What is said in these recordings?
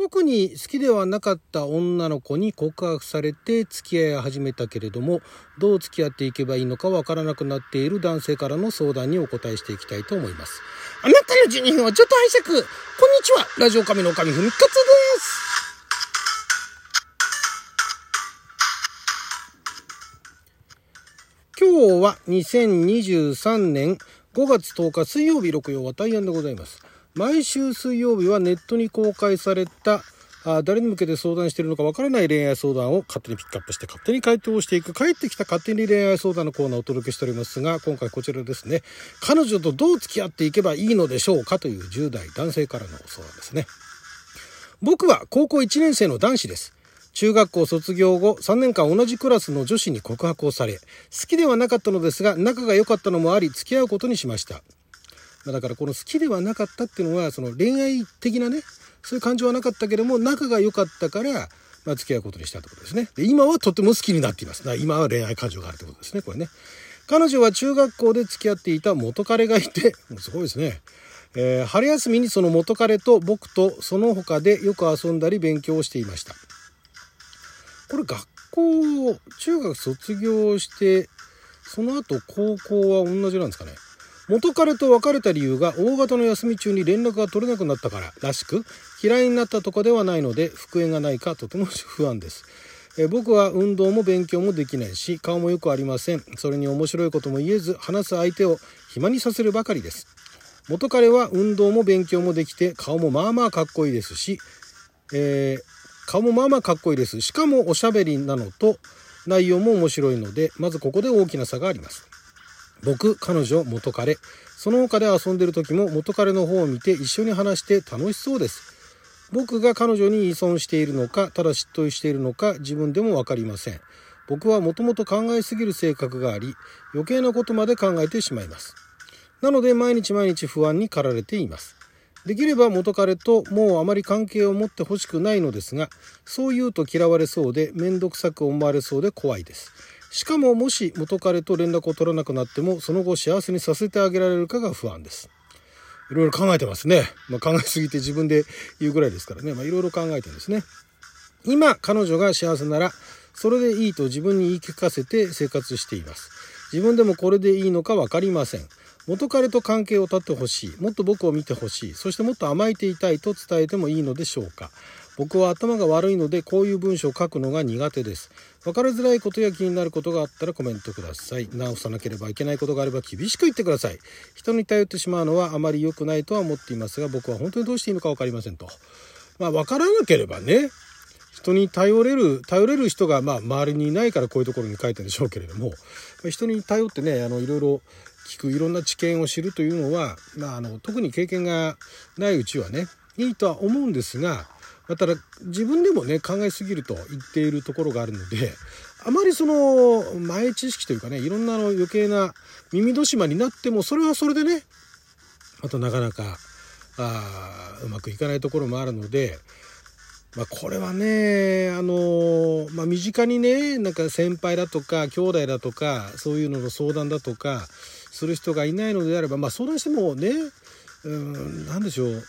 特に好きではなかった女の子に告白されて付き合い始めたけれどもどう付き合っていけばいいのかわからなくなっている男性からの相談にお答えしていきたいと思います。あなたの12分はちょっと拝借。こんにちは。ラジオ神の神ふみかつです。今日は2023年5月10日水曜日6曜は大安でございます。毎週水曜日はネットに公開されたあ誰に向けて相談しているのかわからない恋愛相談を勝手にピックアップして勝手に回答をしていく帰ってきた勝手に恋愛相談のコーナーをお届けしておりますが今回こちらですね。彼女とどう付き合っていけばいいのでしょうかという10代男性からの相談ですね。僕は高校1年生の男子です。中学校卒業後3年間同じクラスの女子に告白をされ好きではなかったのですが仲が良かったのもあり付き合うことにしました。だからこの好きではなかったっていうのはその恋愛的なねそういう感情はなかったけども仲が良かったから、まあ、付き合うことにしたってことですね。で今はとても好きになっています。だ今は恋愛感情があるってことですねこれね。彼女は中学校で付き合っていた元彼がいて もうすごいですね。えー、春休みにその元彼と僕とその他でよく遊んだり勉強をしていました。これ学校中学卒業してその後高校は同じなんですかね。元彼と別れた理由が大型の休み中に連絡が取れなくなったかららしく嫌いになったとかではないので復縁がないかとても不安です。え僕は運動も勉強もできないし顔もよくありません。それに面白いことも言えず話す相手を暇にさせるばかりです。元彼は運動も勉強もできて顔もまあまあかっこいいですし、えー、顔もまあまあかっこいいです。しかもおしゃべりなのと内容も面白いのでまずここで大きな差があります。僕、彼女、元彼。その他で遊んでる時も元彼の方を見て一緒に話して楽しそうです。僕が彼女に依存しているのか、ただ嫉妬しているのか自分でも分かりません。僕はもともと考えすぎる性格があり、余計なことまで考えてしまいます。なので毎日毎日不安に駆られています。できれば元彼ともうあまり関係を持ってほしくないのですが、そう言うと嫌われそうで面倒くさく思われそうで怖いです。しかももし元彼と連絡を取らなくなってもその後幸せにさせてあげられるかが不安です。いろいろ考えてますね。まあ、考えすぎて自分で言うぐらいですからね。まあ、いろいろ考えてるんですね。今、彼女が幸せなら、それでいいと自分に言い聞かせて生活しています。自分でもこれでいいのか分かりません。元彼と関係を断ってほしい。もっと僕を見てほしい。そしてもっと甘えていたいと伝えてもいいのでしょうか。僕は頭が悪いのでこういう文章を書くのが苦手です。分かりづらいことや気になることがあったらコメントください。直さなければいけないことがあれば厳しく言ってください。人に頼ってしまうのはあまり良くないとは思っていますが僕は本当にどうしていいのか分かりませんと。まあ分からなければね人に頼れる頼れる人がまあ周りにいないからこういうところに書いてるんでしょうけれども人に頼ってねあのいろいろ聞くいろんな知見を知るというのは、まあ、あの特に経験がないうちはねいいとは思うんですがまただ自分でもね考えすぎると言っているところがあるのであまりその前知識というかねいろんなの余計な耳戸島になってもそれはそれでねまたなかなかあうまくいかないところもあるので、まあ、これはねあの、まあ、身近にねなんか先輩だとか兄弟だとかそういうのの相談だとかする人がいないのであれば、まあ、相談してもねうん何でしょう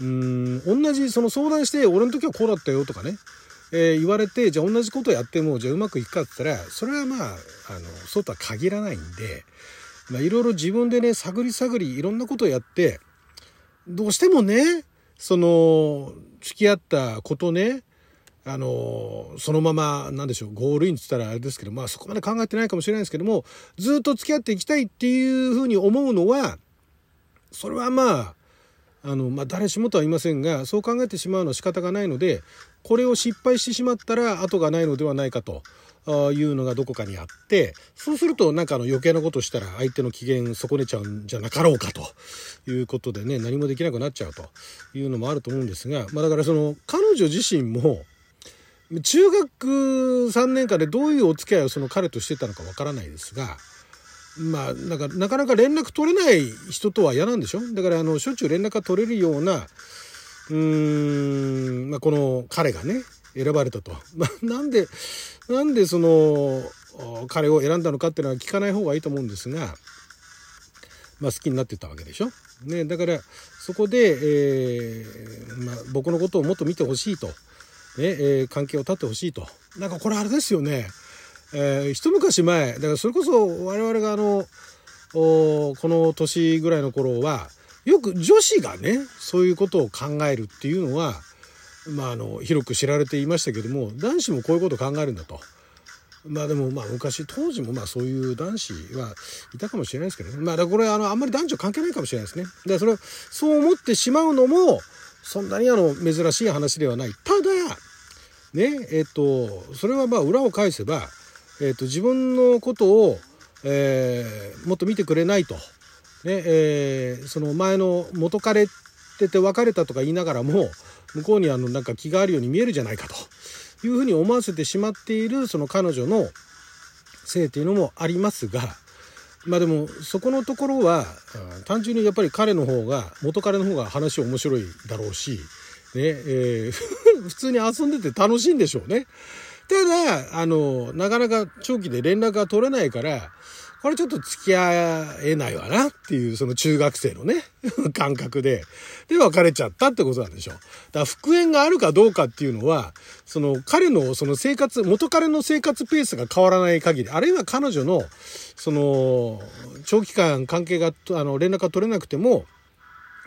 うん同じその相談して俺の時はこうだったよとかね、えー、言われてじゃあ同じことやってもじゃあうまくいくかって言ったらそれはまああのそうとは限らないんで、まあ、いろいろ自分でね探り探りいろんなことをやってどうしてもねその付き合ったことねあのそのままなんでしょうゴールインって言ったらあれですけどまあそこまで考えてないかもしれないですけどもずっと付き合っていきたいっていうふうに思うのはそれはまああの、まあ、誰しもとは言いませんがそう考えてしまうのは仕方がないのでこれを失敗してしまったら後がないのではないかというのがどこかにあってそうするとなんかあの余計なことしたら相手の機嫌損ねちゃうんじゃなかろうかということでね何もできなくなっちゃうというのもあると思うんですが、まあ、だからその彼女自身も中学3年間でどういうお付き合いをその彼としてたのかわからないですがまあなんかなかなか連絡取れない人とは嫌なんでしょ？だからあのしょっちゅう連絡が取れるようなうーん、まあ、この彼がね選ばれたと、まあ、なんでなんでその彼を選んだのかっていうのは聞かない方がいいと思うんですがまあ、好きになってたわけでしょ？ね、だからそこで、えーまあ、僕のことをもっと見てほしいと、ねえー、関係を断ってほしいと。なんかこれあれですよね、えー、一昔前だからそれこそ我々があのこの年ぐらいの頃はよく女子がねそういうことを考えるっていうのは、まあ、あの広く知られていましたけども男子もこういうことを考えるんだと。まあでもまあ昔当時もまあそういう男子はいたかもしれないですけどね。まあだこれあのあんまり男女関係ないかもしれないですね。でそれそう思ってしまうのもそんなにあの珍しい話ではない。ただねえっとそれはまあ裏を返せば、えっと、自分のことを、えー、もっと見てくれないと、ねえー、その前の元彼ってて別れたとか言いながらも向こうにあのなんか気があるように見えるじゃないかと。いうふうに思わせてしまっているその彼女のせいっていうのもありますがまあでもそこのところは単純にやっぱり彼の方が元彼の方が話面白いだろうし、ねえー、普通に遊んでて楽しいんでしょうね。ただあのなかなか長期で連絡が取れないからこれちょっと付き合えないわなっていう、その中学生のね、感覚で、で、別れちゃったってことなんでしょう。だから復縁があるかどうかっていうのは、その彼のその生活、元彼の生活ペースが変わらない限り、あるいは彼女の、その、長期間関係が、あの、連絡が取れなくても、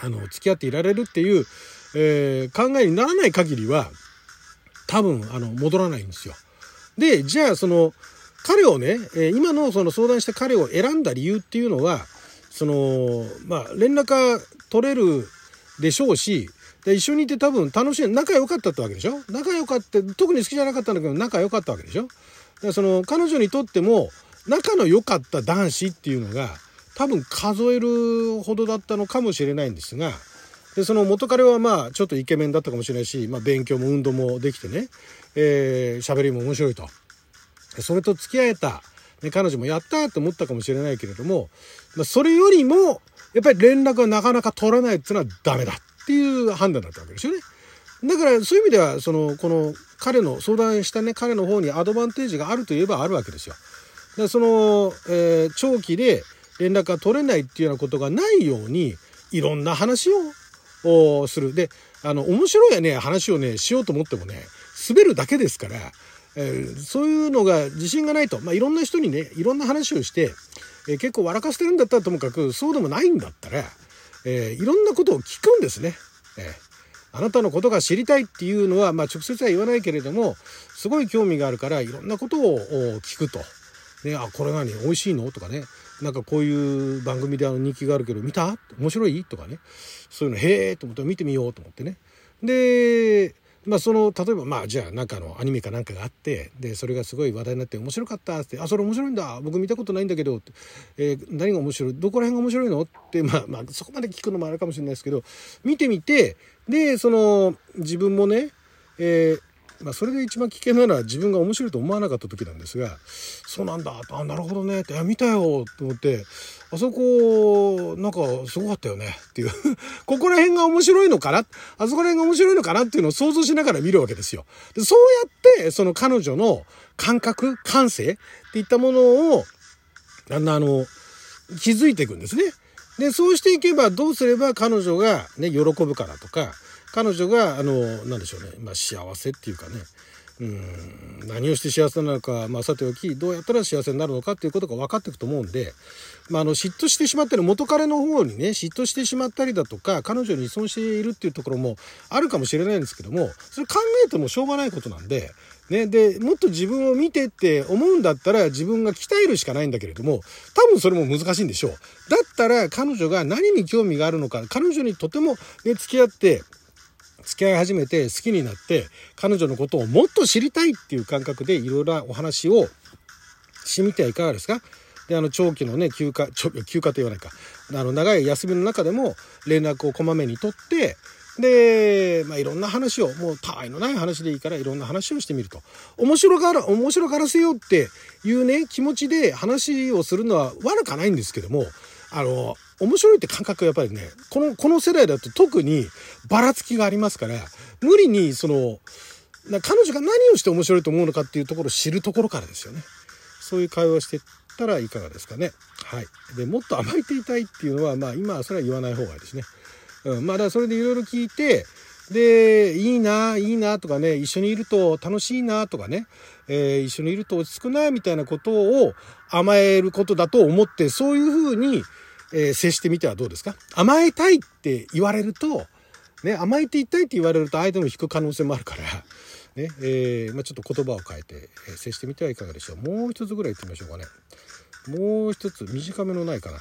あの、付き合っていられるっていう、えー、考えにならない限りは、多分、あの、戻らないんですよ。で、じゃあ、その、彼をね、え今のその相談した彼を選んだ理由っていうのは、その、まあ、連絡が取れるでしょうし、で一緒にいて多分楽しい、仲良かったってわけでしょ？仲良かった、特に好きじゃなかったんだけど仲良かったわけでしょ？でその彼女にとっても仲の良かった男子っていうのが多分数えるほどだったのかもしれないんですが、でその元彼はまあちょっとイケメンだったかもしれないし、まあ、勉強も運動もできてね、えー、喋りも面白いと。それと付き合えた、ね、彼女もやったって思ったかもしれないけれども、まあ、それよりも、やっぱり連絡がなかなか取らないっていうのはダメだっていう判断だったわけですよね。だからそういう意味では、その、この彼の相談したね、彼の方にアドバンテージがあるといえばあるわけですよ。でその、えー、長期で連絡が取れないっていうようなことがないように、いろんな話ををする。で、あの、面白いね、話をね、しようと思ってもね、滑るだけですから、えー、そういうのが自信がないと、まあ、いろんな人にねいろんな話をして、えー、結構笑かしてるんだったらともかくそうでもないんだったら、えー、いろんなことを聞くんですね。えあなたのことが知りたいっていうのは、まあ、直接は言わないけれどもすごい興味があるからいろんなことを聞くと。ね、あこれ何？美味しいの？とかねなんかこういう番組であの人気があるけど見た？面白い？とかね。そういうのへえと思って見てみようと思ってね。でまあその例えばまあじゃあなんかのアニメかなんかがあってでそれがすごい話題になって面白かったって「あそれ面白いんだ。僕見たことないんだけど」って、えー、何が面白い？どこら辺が面白いの?」ってまあまあそこまで聞くのもあるかもしれないですけど見てみてでその自分もね、えーまあ、それで一番危険なのは自分が面白いと思わなかった時なんですが「そうなんだ」あなるほどね」って「見たよ」と思ってあそこ、なんか、すごかったよねっていう。ここら辺が面白いのかな？あそこら辺が面白いのかな？っていうのを想像しながら見るわけですよ。でそうやって、その彼女の感覚、感性っていったものを、あの、あの、気づいていくんですね。で、そうしていけばどうすれば彼女がね、喜ぶからとか、彼女が、あの、なんでしょうね、まあ幸せっていうかね、うん。何をして幸せなのか、まあ、さておきどうやったら幸せになるのかっていうことが分かっていくと思うんで、まあ、あの嫉妬してしまったり元彼の方にね嫉妬してしまったりだとか彼女に依存しているっていうところもあるかもしれないんですけどもそれ考えてもしょうがないことなんで。ね、でもっと自分を見てって思うんだったら自分が鍛えるしかないんだけれども多分それも難しいんでしょう。だったら彼女が何に興味があるのか彼女にとても、ね、付き合って付き合い始めて好きになって彼女のことをもっと知りたいっていう感覚でいろいろなお話をしてみてはいかがですか？であの長期のね休暇休暇と言わないか。あの長い休みの中でも連絡をこまめに取ってで、まあ、いろんな話をもうたわいのない話でいいからいろんな話をしてみると。面白がら面白がらせようっていうね気持ちで話をするのは悪かないんですけどもあの面白いって感覚やっぱりねこのこの世代だと特にばらつきがありますから無理にその彼女が何をして面白いと思うのかっていうところを知るところからですよねそういう会話をしてったらいかがですかね。はい。で、もっと甘えていたいっていうのは、まあ今はそれは言わない方がいいですね。うん。まあだからそれでいろいろ聞いて、で、いいな、いいなとかね、一緒にいると楽しいなとかね、えー、一緒にいると落ち着くなみたいなことを甘えることだと思って、そういうふうに、えー、接してみてはどうですか？甘えたいって言われると、ね、甘えていたいって言われると相手も引く可能性もあるから、ね、えー、まあ、ちょっと言葉を変えて、え接してみてはいかがでしょう。もう一つぐらい言ってみましょうかね。もう一つ短めのないかな。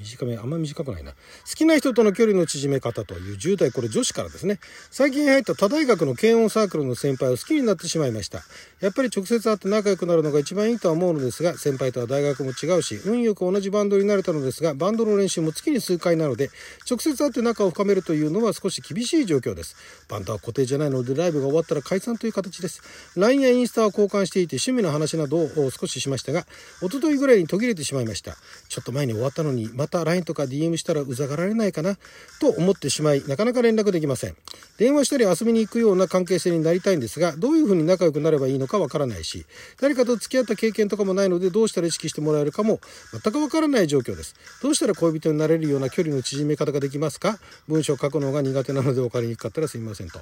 短めあんま短くないな。好きな人との距離の縮め方という10代これ女子からですね。最近入った他大学の軽音サークルの先輩を好きになってしまいました。やっぱり直接会って仲良くなるのが一番いいとは思うのですが先輩とは大学も違うし運よく同じバンドになれたのですがバンドの練習も月に数回なので直接会って仲を深めるというのは少し厳しい状況です。バンドは固定じゃないのでライブが終わったら解散という形です。LINE やインスタは交換していて趣味の話などを少ししましたが一昨日ぐらいに途切れてしまいました。ちょっと前に終わったのにまた LINE とか DM したらうざがられないかな？と思ってしまいなかなか連絡できません。電話したり遊びに行くような関係性になりたいんですがどういうふうに仲良くなればいいのかわからないし誰かと付き合った経験とかもないのでどうしたら意識してもらえるかも全くわからない状況です。どうしたら恋人になれるような距離の縮め方ができますか？文章書くのが苦手なので分かりにくかったらすみませんと。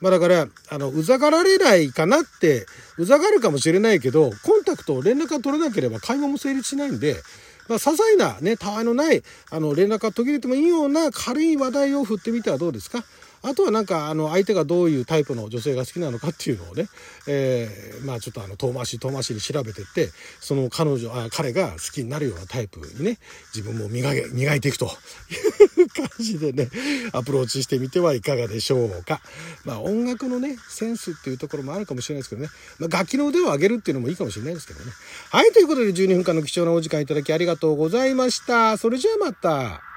まあだからあのうざがられないかなってうざがるかもしれないけどコンタクト連絡が取れなければ会話も成立しないんでまあ、些細なね、たわいのない、あの、連絡が途切れてもいいような軽い話題を振ってみてはどうですか？あとはなんか、あの、相手がどういうタイプの女性が好きなのかっていうのをね、えー、まあちょっとあの、遠回し遠回しに調べてって、その彼女、あ彼が好きになるようなタイプにね、自分も磨け、磨いていくという感じでね、アプローチしてみてはいかがでしょうか。まあ音楽のね、センスっていうところもあるかもしれないですけどね、まあ楽器の腕を上げるっていうのもいいかもしれないですけどね。はい、ということで12分間の貴重なお時間いただきありがとうございました。それじゃあまた。